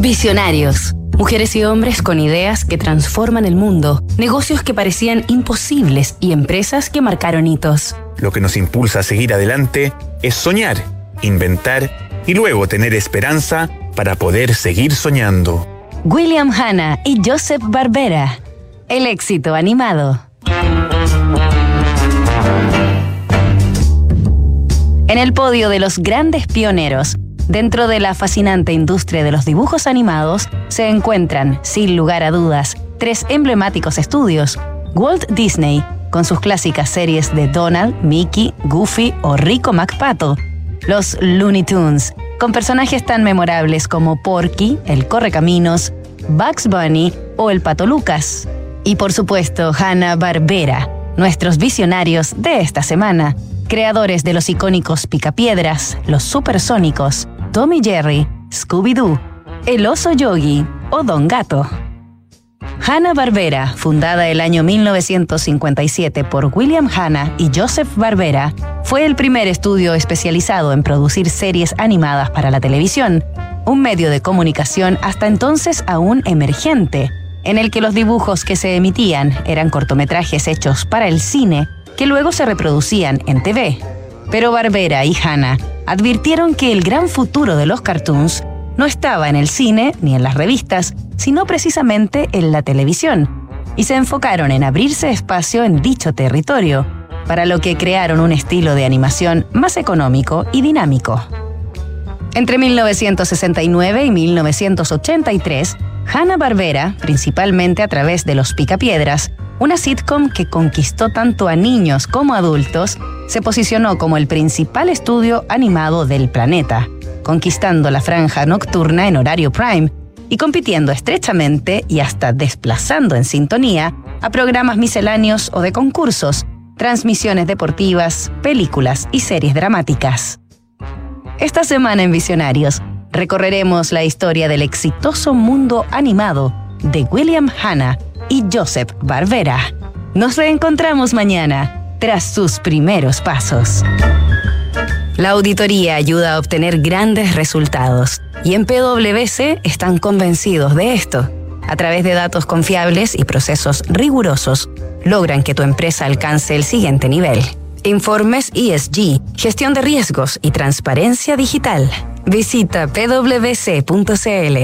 Visionarios. Mujeres y hombres con ideas que transforman el mundo, negocios que parecían imposibles y empresas que marcaron hitos. Lo que nos impulsa a seguir adelante es soñar, inventar y luego tener esperanza para poder seguir soñando. William Hanna y Joseph Barbera. El éxito animado. En el podio de los grandes pioneros, dentro de la fascinante industria de los dibujos animados, se encuentran, sin lugar a dudas, tres emblemáticos estudios. Walt Disney, con sus clásicas series de Donald, Mickey, Goofy o Rico McPato. Los Looney Tunes, con personajes tan memorables como Porky, el Correcaminos, Bugs Bunny o el Pato Lucas. Y por supuesto, Hanna Barbera, nuestros visionarios de esta semana, creadores de los icónicos Picapiedras, los Supersónicos, Tommy Jerry, Scooby-Doo, El Oso Yogi o Don Gato. Hanna Barbera, fundada el año 1957 por William Hanna y Joseph Barbera, fue el primer estudio especializado en producir series animadas para la televisión, un medio de comunicación hasta entonces aún emergente, en el que los dibujos que se emitían eran cortometrajes hechos para el cine que luego se reproducían en TV. Pero Barbera y Hanna advirtieron que el gran futuro de los cartoons no estaba en el cine ni en las revistas, sino precisamente en la televisión, y se enfocaron en abrirse espacio en dicho territorio, para lo que crearon un estilo de animación más económico y dinámico. Entre 1969 y 1983, Hanna-Barbera, principalmente a través de Los Picapiedras, una sitcom que conquistó tanto a niños como adultos, se posicionó como el principal estudio animado del planeta, conquistando la franja nocturna en horario prime y compitiendo estrechamente y hasta desplazando en sintonía a programas misceláneos o de concursos, transmisiones deportivas, películas y series dramáticas. Esta semana en Visionarios recorreremos la historia del exitoso mundo animado de William Hanna y Joseph Barbera. Nos reencontramos mañana tras sus primeros pasos. La auditoría ayuda a obtener grandes resultados y en PwC están convencidos de esto. A través de datos confiables y procesos rigurosos, logran que tu empresa alcance el siguiente nivel. Informes ESG, gestión de riesgos y transparencia digital. Visita pwc.cl.